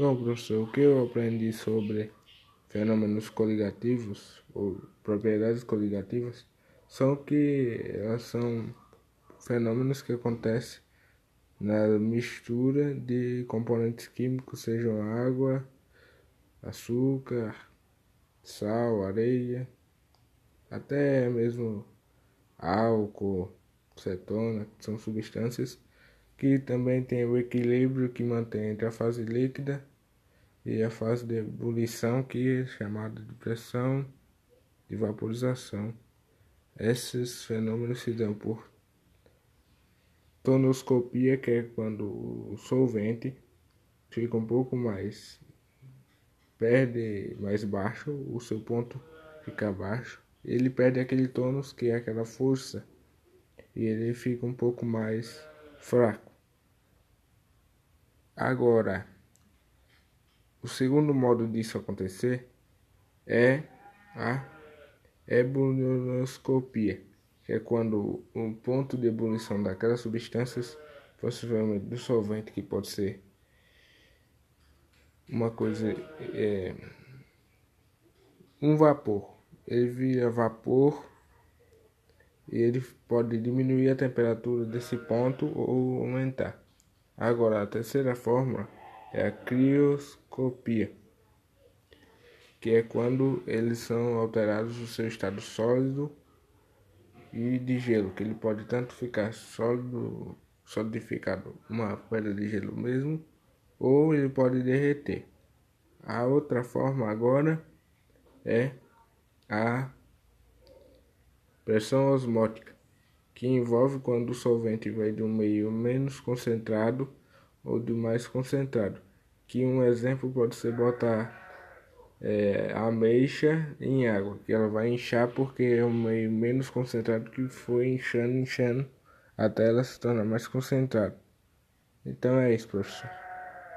Bom, professor, o que eu aprendi sobre fenômenos coligativos ou propriedades coligativas são que elas são fenômenos que acontecem na mistura de componentes químicos, sejam água, açúcar, sal, areia, até mesmo álcool, cetona, que são substâncias que também tem o equilíbrio que mantém entre a fase líquida e a fase de ebulição, que é chamada de pressão de vaporização. Esses fenômenos se dão por tonoscopia, que é quando o solvente fica um pouco mais perde mais baixo, o seu ponto fica baixo, ele perde aquele tônus que é aquela força e ele fica um pouco mais fraco. Agora, o segundo modo disso acontecer é a ebullioscopia, que é quando o ponto de ebulição daquelas substâncias, possivelmente do solvente, que pode ser uma coisa, é, um vapor, ele vira vapor e ele pode diminuir a temperatura desse ponto ou aumentar. Agora, a terceira forma é a crioscopia, que é quando eles são alterados no seu estado sólido e de gelo, que ele pode tanto ficar sólido, solidificado, uma pedra de gelo mesmo, ou ele pode derreter. A outra forma agora é a pressão osmótica que envolve quando o solvente vai de um meio menos concentrado ou de mais concentrado. Que um exemplo pode ser botar é, ameixa em água, que ela vai inchar porque é um meio menos concentrado que foi inchando, inchando até ela se tornar mais concentrada. Então é isso, professor.